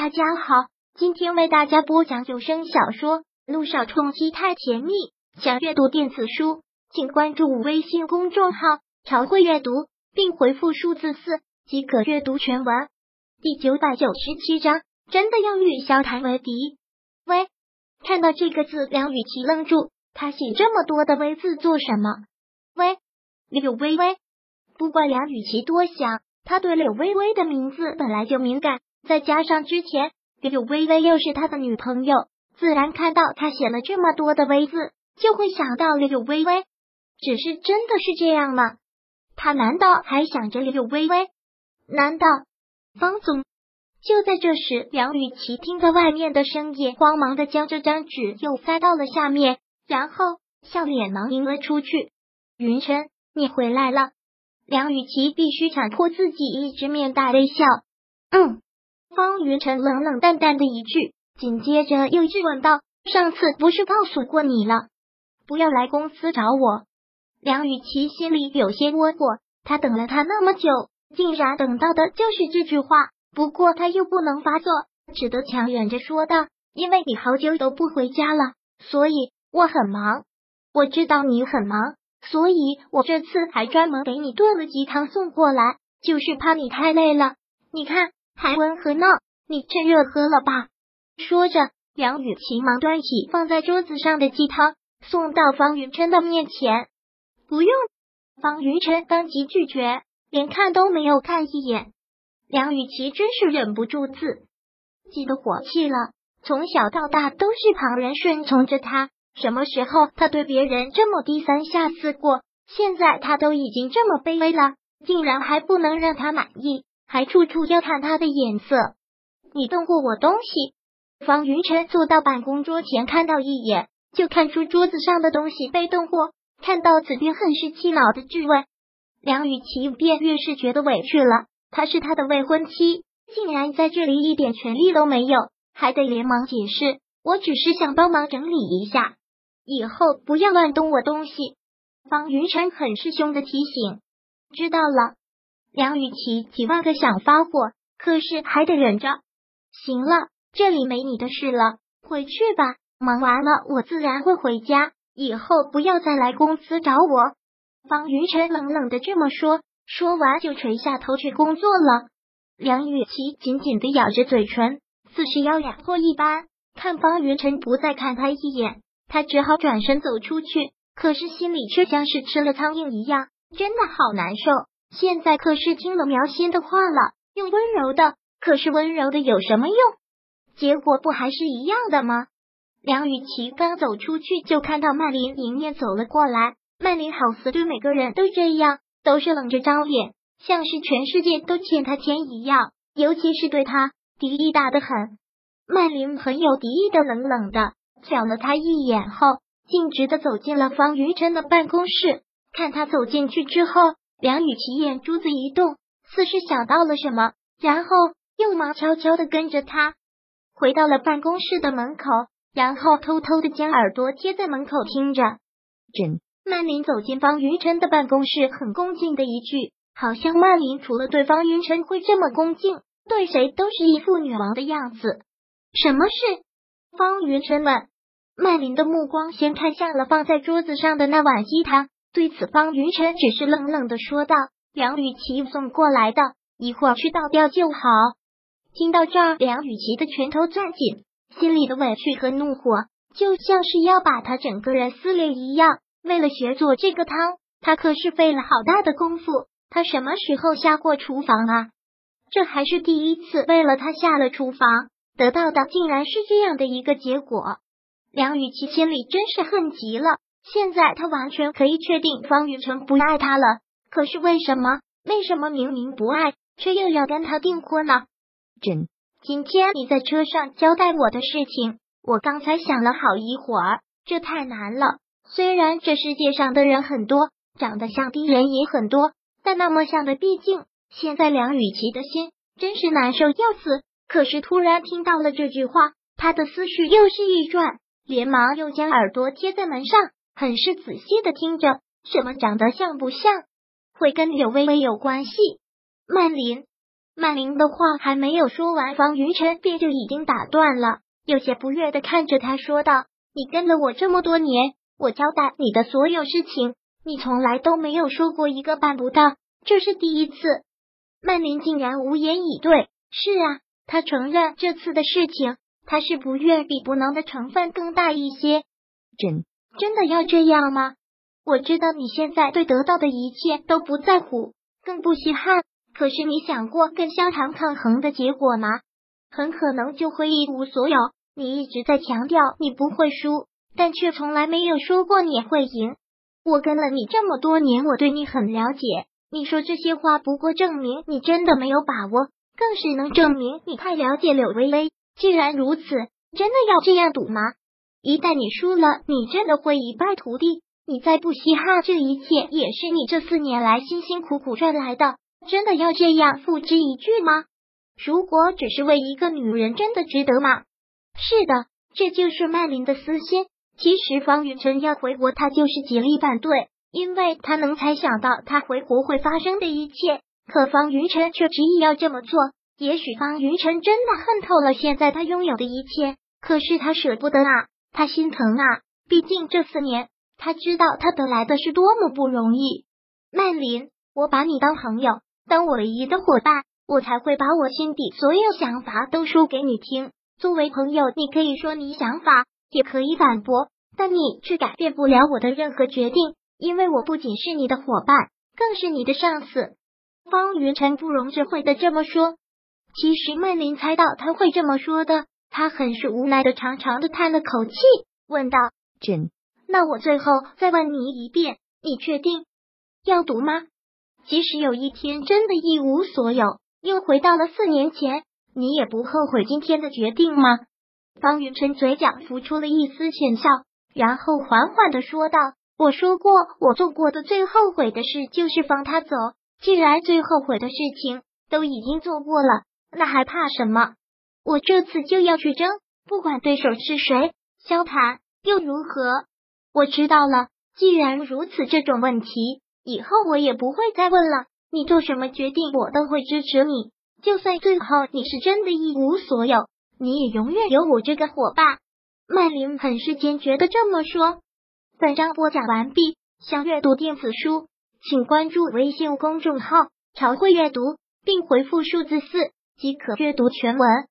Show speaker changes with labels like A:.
A: 大家好，今天为大家播讲有声小说《路上冲击太甜蜜》。想阅读电子书，请关注微信公众号“朝会阅读”，并回复数字四即可阅读全文。第九百九十七章，真的要与萧谈为敌？喂，看到这个字，梁雨琪愣住，他写这么多的“微”字做什么？喂，柳微微。不管梁雨琪多想，他对柳微微的名字本来就敏感。再加上之前柳柳微微又是他的女朋友，自然看到他写了这么多的“微”字，就会想到柳柳微微。只是真的是这样吗？他难道还想着柳微微？难道方总？就在这时，梁雨琪听到外面的声音，慌忙的将这张纸又塞到了下面，然后笑脸忙迎了出去。云晨，你回来了。梁雨琪必须强迫自己一直面带微笑。嗯。方云晨冷冷淡淡的一句，紧接着又质问道：“上次不是告诉过你了，不要来公司找我？”梁雨琪心里有些窝火，他等了他那么久，竟然等到的就是这句话。不过他又不能发作，只得强忍着说道：“因为你好久都不回家了，所以我很忙。我知道你很忙，所以我这次还专门给你炖了鸡汤送过来，就是怕你太累了。你看。”还温和呢，你趁热喝了吧。说着，梁雨琪忙端起放在桌子上的鸡汤，送到方云琛的面前。不用，方云琛当即拒绝，连看都没有看一眼。梁雨琪真是忍不住自己的火气了。从小到大都是旁人顺从着他，什么时候他对别人这么低三下四过？现在他都已经这么卑微了，竟然还不能让他满意。还处处要看他的眼色。你动过我东西？方云晨坐到办公桌前，看到一眼就看出桌子上的东西被动过。看到此，便很是气恼的质问。梁雨琪便越是觉得委屈了。她是他的未婚妻，竟然在这里一点权利都没有，还得连忙解释：“我只是想帮忙整理一下，以后不要乱动我东西。”方云晨很是凶的提醒：“知道了。”梁雨琪几万个想发火，可是还得忍着。行了，这里没你的事了，回去吧。忙完了，我自然会回家。以后不要再来公司找我。方云晨冷冷的这么说，说完就垂下头去工作了。梁雨琪紧紧的咬着嘴唇，似是要哑破一般。看方云晨不再看他一眼，他只好转身走出去。可是心里却像是吃了苍蝇一样，真的好难受。现在可是听了苗心的话了，用温柔的，可是温柔的有什么用？结果不还是一样的吗？梁雨琪刚走出去，就看到曼琳迎面走了过来。曼琳好似对每个人都这样，都是冷着张脸，像是全世界都欠他钱一样。尤其是对他敌意大的很。曼琳很有敌意的，冷冷的瞟了他一眼后，径直的走进了方云琛的办公室。看他走进去之后。梁雨琪眼珠子一动，似是想到了什么，然后又忙悄悄的跟着他回到了办公室的门口，然后偷偷的将耳朵贴在门口听着。
B: 真
A: 曼琳走进方云晨的办公室，很恭敬的一句，好像曼琳除了对方云晨会这么恭敬，对谁都是一副女王的样子。什么事？方云晨问。曼琳的目光先看向了放在桌子上的那碗鸡汤。对此，方云晨只是冷冷的说道：“梁雨琪送过来的，一会儿去倒掉就好。”听到这儿，梁雨琪的拳头攥紧，心里的委屈和怒火就像是要把他整个人撕裂一样。为了学做这个汤，他可是费了好大的功夫。他什么时候下过厨房啊？这还是第一次。为了他下了厨房，得到的竟然是这样的一个结果。梁雨琪心里真是恨极了。现在他完全可以确定方雨晨不爱他了，可是为什么？为什么明明不爱，却又要跟他订婚呢？
B: 真，
A: 今天你在车上交代我的事情，我刚才想了好一会儿，这太难了。虽然这世界上的人很多，长得像的人也很多，但那么像的，毕竟现在梁雨琪的心真是难受要死。可是突然听到了这句话，他的思绪又是一转，连忙又将耳朵贴在门上。很是仔细的听着，什么长得像不像？会跟柳微微有关系？曼琳，曼琳的话还没有说完，方云晨便就已经打断了，有些不悦的看着他说道：“你跟了我这么多年，我交代你的所有事情，你从来都没有说过一个办不到，这是第一次。”曼琳竟然无言以对。是啊，他承认这次的事情，他是不愿比不能的成分更大一些。真真的要这样吗？我知道你现在对得到的一切都不在乎，更不稀罕。可是你想过跟萧唐抗衡的结果吗？很可能就会一无所有。你一直在强调你不会输，但却从来没有说过你会赢。我跟了你这么多年，我对你很了解。你说这些话，不过证明你真的没有把握，更是能证明你太了解柳微微。既然如此，真的要这样赌吗？一旦你输了，你真的会一败涂地。你再不稀罕这一切，也是你这四年来辛辛苦苦赚来的。真的要这样付之一炬吗？如果只是为一个女人，真的值得吗？是的，这就是曼琳的私心。其实方云晨要回国，他就是极力反对，因为他能猜想到他回国会发生的一切。可方云晨却执意要这么做。也许方云晨真的恨透了现在他拥有的一切，可是他舍不得啊，他心疼啊。毕竟这四年。他知道他得来的是多么不容易，曼琳，我把你当朋友，当我唯一的伙伴，我才会把我心底所有想法都说给你听。作为朋友，你可以说你想法，也可以反驳，但你却改变不了我的任何决定，因为我不仅是你的伙伴，更是你的上司。方云晨不容置喙的这么说。其实曼琳猜到他会这么说的，他很是无奈的长长的叹了口气，问道：“
B: 真？”
A: 那我最后再问你一遍，你确定要读吗？即使有一天真的一无所有，又回到了四年前，你也不后悔今天的决定吗？方云晨嘴角浮出了一丝浅笑，然后缓缓的说道：“我说过，我做过的最后悔的事就是放他走。既然最后悔的事情都已经做过了，那还怕什么？我这次就要去争，不管对手是谁，萧谈又如何？”我知道了，既然如此，这种问题以后我也不会再问了。你做什么决定，我都会支持你。就算最后你是真的一无所有，你也永远有我这个伙伴。曼玲很是坚决的这么说。本章播讲完毕，想阅读电子书，请关注微信公众号“朝会阅读”，并回复数字四即可阅读全文。